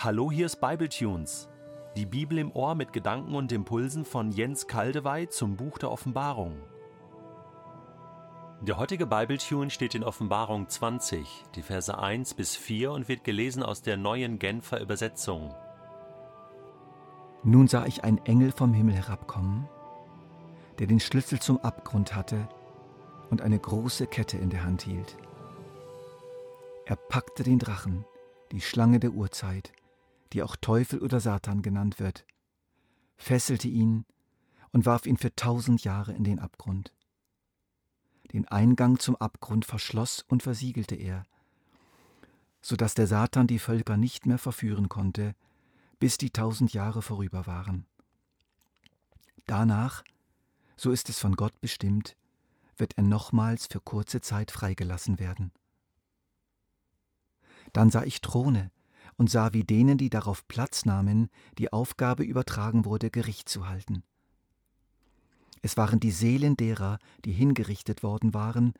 Hallo, hier ist Bibletunes. Die Bibel im Ohr mit Gedanken und Impulsen von Jens Kaldewey zum Buch der Offenbarung. Der heutige Bibletune steht in Offenbarung 20, die Verse 1 bis 4 und wird gelesen aus der neuen Genfer Übersetzung. Nun sah ich einen Engel vom Himmel herabkommen, der den Schlüssel zum Abgrund hatte und eine große Kette in der Hand hielt. Er packte den Drachen, die Schlange der Urzeit, die auch Teufel oder Satan genannt wird, fesselte ihn und warf ihn für tausend Jahre in den Abgrund. Den Eingang zum Abgrund verschloss und versiegelte er, so dass der Satan die Völker nicht mehr verführen konnte, bis die tausend Jahre vorüber waren. Danach, so ist es von Gott bestimmt, wird er nochmals für kurze Zeit freigelassen werden. Dann sah ich Throne und sah, wie denen, die darauf Platz nahmen, die Aufgabe übertragen wurde, Gericht zu halten. Es waren die Seelen derer, die hingerichtet worden waren,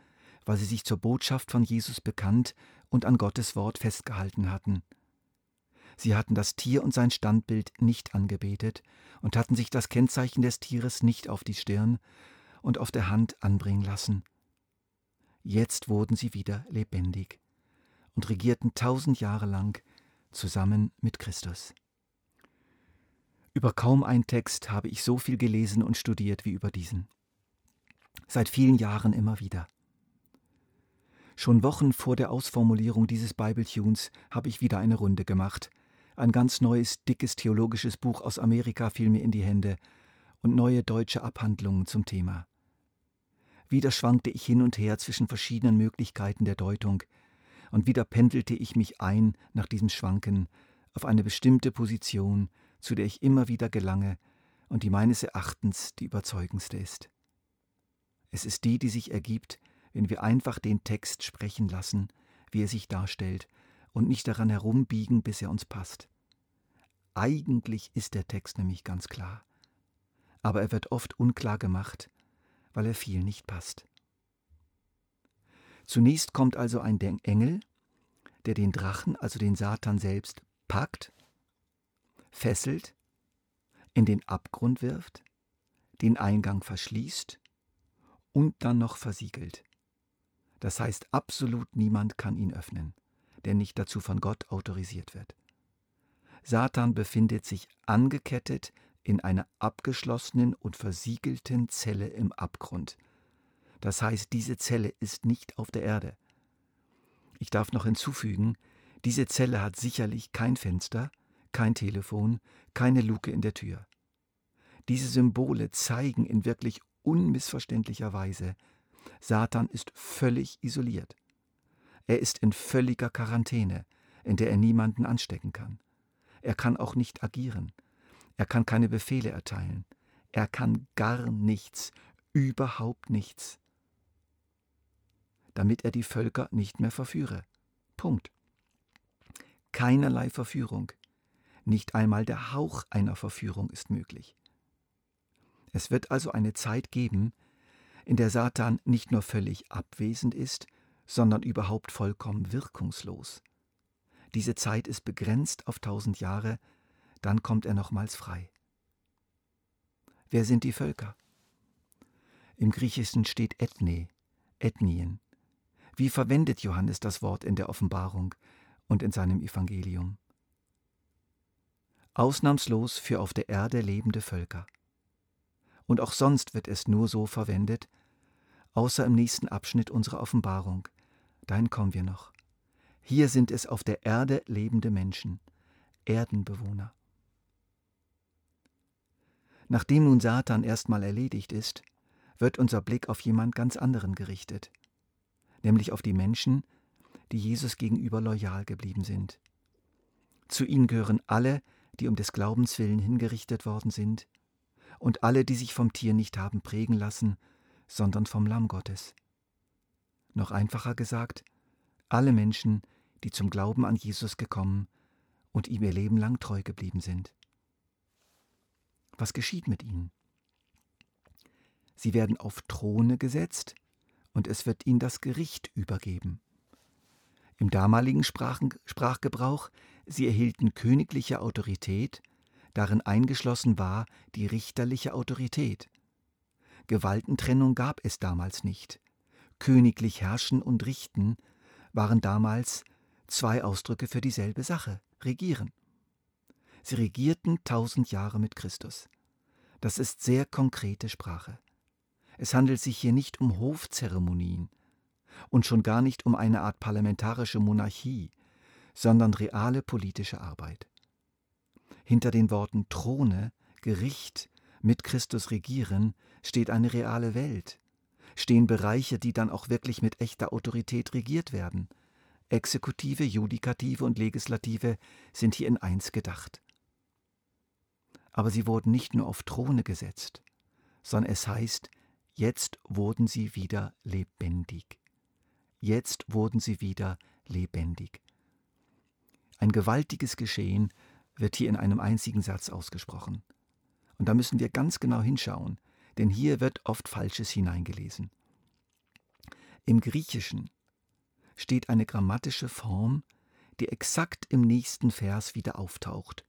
weil sie sich zur Botschaft von Jesus bekannt und an Gottes Wort festgehalten hatten. Sie hatten das Tier und sein Standbild nicht angebetet und hatten sich das Kennzeichen des Tieres nicht auf die Stirn und auf der Hand anbringen lassen. Jetzt wurden sie wieder lebendig und regierten tausend Jahre lang zusammen mit Christus. Über kaum einen Text habe ich so viel gelesen und studiert wie über diesen. Seit vielen Jahren immer wieder. Schon Wochen vor der Ausformulierung dieses Bibletunes habe ich wieder eine Runde gemacht. Ein ganz neues, dickes theologisches Buch aus Amerika fiel mir in die Hände und neue deutsche Abhandlungen zum Thema. Wieder schwankte ich hin und her zwischen verschiedenen Möglichkeiten der Deutung, und wieder pendelte ich mich ein nach diesem Schwanken auf eine bestimmte Position, zu der ich immer wieder gelange und die meines Erachtens die überzeugendste ist. Es ist die, die sich ergibt, wenn wir einfach den Text sprechen lassen, wie er sich darstellt, und nicht daran herumbiegen, bis er uns passt. Eigentlich ist der Text nämlich ganz klar, aber er wird oft unklar gemacht, weil er viel nicht passt. Zunächst kommt also ein Engel, der den Drachen, also den Satan selbst, packt, fesselt, in den Abgrund wirft, den Eingang verschließt und dann noch versiegelt. Das heißt, absolut niemand kann ihn öffnen, der nicht dazu von Gott autorisiert wird. Satan befindet sich angekettet in einer abgeschlossenen und versiegelten Zelle im Abgrund. Das heißt, diese Zelle ist nicht auf der Erde. Ich darf noch hinzufügen, diese Zelle hat sicherlich kein Fenster, kein Telefon, keine Luke in der Tür. Diese Symbole zeigen in wirklich unmissverständlicher Weise, Satan ist völlig isoliert. Er ist in völliger Quarantäne, in der er niemanden anstecken kann. Er kann auch nicht agieren. Er kann keine Befehle erteilen. Er kann gar nichts, überhaupt nichts damit er die Völker nicht mehr verführe. Punkt. Keinerlei Verführung, nicht einmal der Hauch einer Verführung ist möglich. Es wird also eine Zeit geben, in der Satan nicht nur völlig abwesend ist, sondern überhaupt vollkommen wirkungslos. Diese Zeit ist begrenzt auf tausend Jahre, dann kommt er nochmals frei. Wer sind die Völker? Im Griechischen steht Ethne, Ethnien. Wie verwendet Johannes das Wort in der Offenbarung und in seinem Evangelium? Ausnahmslos für auf der Erde lebende Völker. Und auch sonst wird es nur so verwendet, außer im nächsten Abschnitt unserer Offenbarung. Dahin kommen wir noch. Hier sind es auf der Erde lebende Menschen, Erdenbewohner. Nachdem nun Satan erstmal erledigt ist, wird unser Blick auf jemand ganz anderen gerichtet nämlich auf die Menschen, die Jesus gegenüber loyal geblieben sind. Zu ihnen gehören alle, die um des Glaubens willen hingerichtet worden sind, und alle, die sich vom Tier nicht haben prägen lassen, sondern vom Lamm Gottes. Noch einfacher gesagt, alle Menschen, die zum Glauben an Jesus gekommen und ihm ihr Leben lang treu geblieben sind. Was geschieht mit ihnen? Sie werden auf Throne gesetzt, und es wird ihnen das Gericht übergeben. Im damaligen Sprachen, Sprachgebrauch Sie erhielten königliche Autorität, darin eingeschlossen war die richterliche Autorität. Gewaltentrennung gab es damals nicht. Königlich herrschen und richten waren damals zwei Ausdrücke für dieselbe Sache, regieren. Sie regierten tausend Jahre mit Christus. Das ist sehr konkrete Sprache. Es handelt sich hier nicht um Hofzeremonien und schon gar nicht um eine Art parlamentarische Monarchie, sondern reale politische Arbeit. Hinter den Worten Throne, Gericht, mit Christus regieren steht eine reale Welt, stehen Bereiche, die dann auch wirklich mit echter Autorität regiert werden. Exekutive, Judikative und Legislative sind hier in eins gedacht. Aber sie wurden nicht nur auf Throne gesetzt, sondern es heißt, jetzt wurden sie wieder lebendig. Jetzt wurden sie wieder lebendig. Ein gewaltiges Geschehen wird hier in einem einzigen Satz ausgesprochen. Und da müssen wir ganz genau hinschauen, denn hier wird oft Falsches hineingelesen. Im Griechischen steht eine grammatische Form, die exakt im nächsten Vers wieder auftaucht,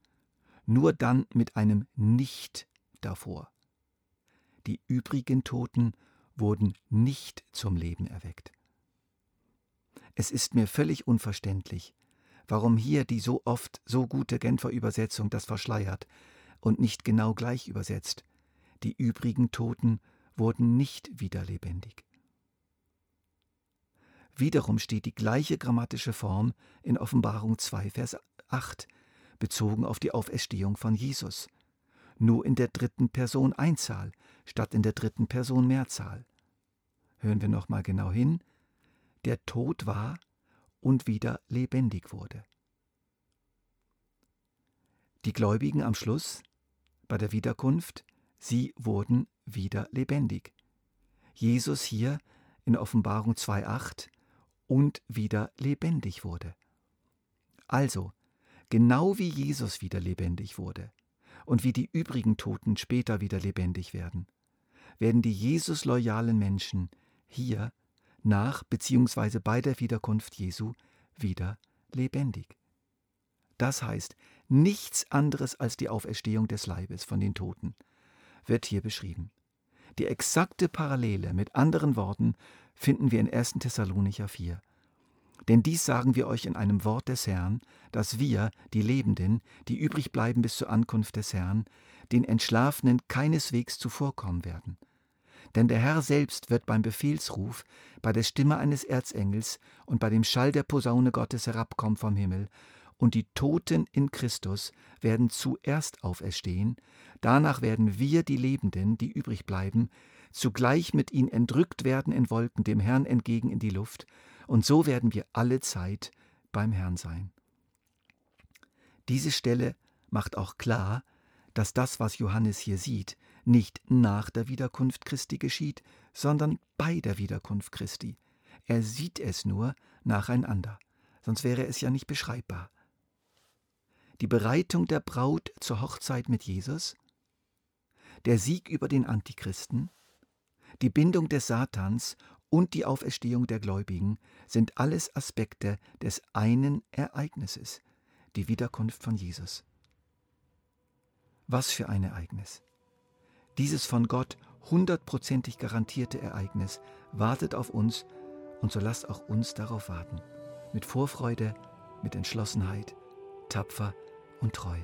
nur dann mit einem Nicht davor. Die übrigen Toten wurden nicht zum Leben erweckt. Es ist mir völlig unverständlich, warum hier die so oft so gute Genfer Übersetzung das verschleiert und nicht genau gleich übersetzt. Die übrigen Toten wurden nicht wieder lebendig. Wiederum steht die gleiche grammatische Form in Offenbarung 2, Vers 8, bezogen auf die Auferstehung von Jesus, nur in der dritten Person Einzahl statt in der dritten Person Mehrzahl. Hören wir nochmal genau hin. Der Tod war und wieder lebendig wurde. Die Gläubigen am Schluss, bei der Wiederkunft, sie wurden wieder lebendig. Jesus hier in Offenbarung 2.8 und wieder lebendig wurde. Also, genau wie Jesus wieder lebendig wurde und wie die übrigen Toten später wieder lebendig werden, werden die Jesus-loyalen Menschen hier nach bzw. bei der Wiederkunft Jesu wieder lebendig. Das heißt, nichts anderes als die Auferstehung des Leibes von den Toten wird hier beschrieben. Die exakte Parallele mit anderen Worten finden wir in 1. Thessalonicher 4. Denn dies sagen wir euch in einem Wort des Herrn, dass wir, die Lebenden, die übrig bleiben bis zur Ankunft des Herrn, den Entschlafenen keineswegs zuvorkommen werden. Denn der Herr selbst wird beim Befehlsruf, bei der Stimme eines Erzengels und bei dem Schall der Posaune Gottes herabkommen vom Himmel, und die Toten in Christus werden zuerst auferstehen, danach werden wir, die Lebenden, die übrig bleiben, zugleich mit ihnen entrückt werden in Wolken dem Herrn entgegen in die Luft, und so werden wir alle Zeit beim Herrn sein. Diese Stelle macht auch klar, dass das, was Johannes hier sieht, nicht nach der Wiederkunft Christi geschieht, sondern bei der Wiederkunft Christi. Er sieht es nur nacheinander, sonst wäre es ja nicht beschreibbar. Die Bereitung der Braut zur Hochzeit mit Jesus, der Sieg über den Antichristen, die Bindung des Satans und die Auferstehung der Gläubigen sind alles Aspekte des einen Ereignisses, die Wiederkunft von Jesus. Was für ein Ereignis! Dieses von Gott hundertprozentig garantierte Ereignis wartet auf uns und so lasst auch uns darauf warten. Mit Vorfreude, mit Entschlossenheit, tapfer und treu.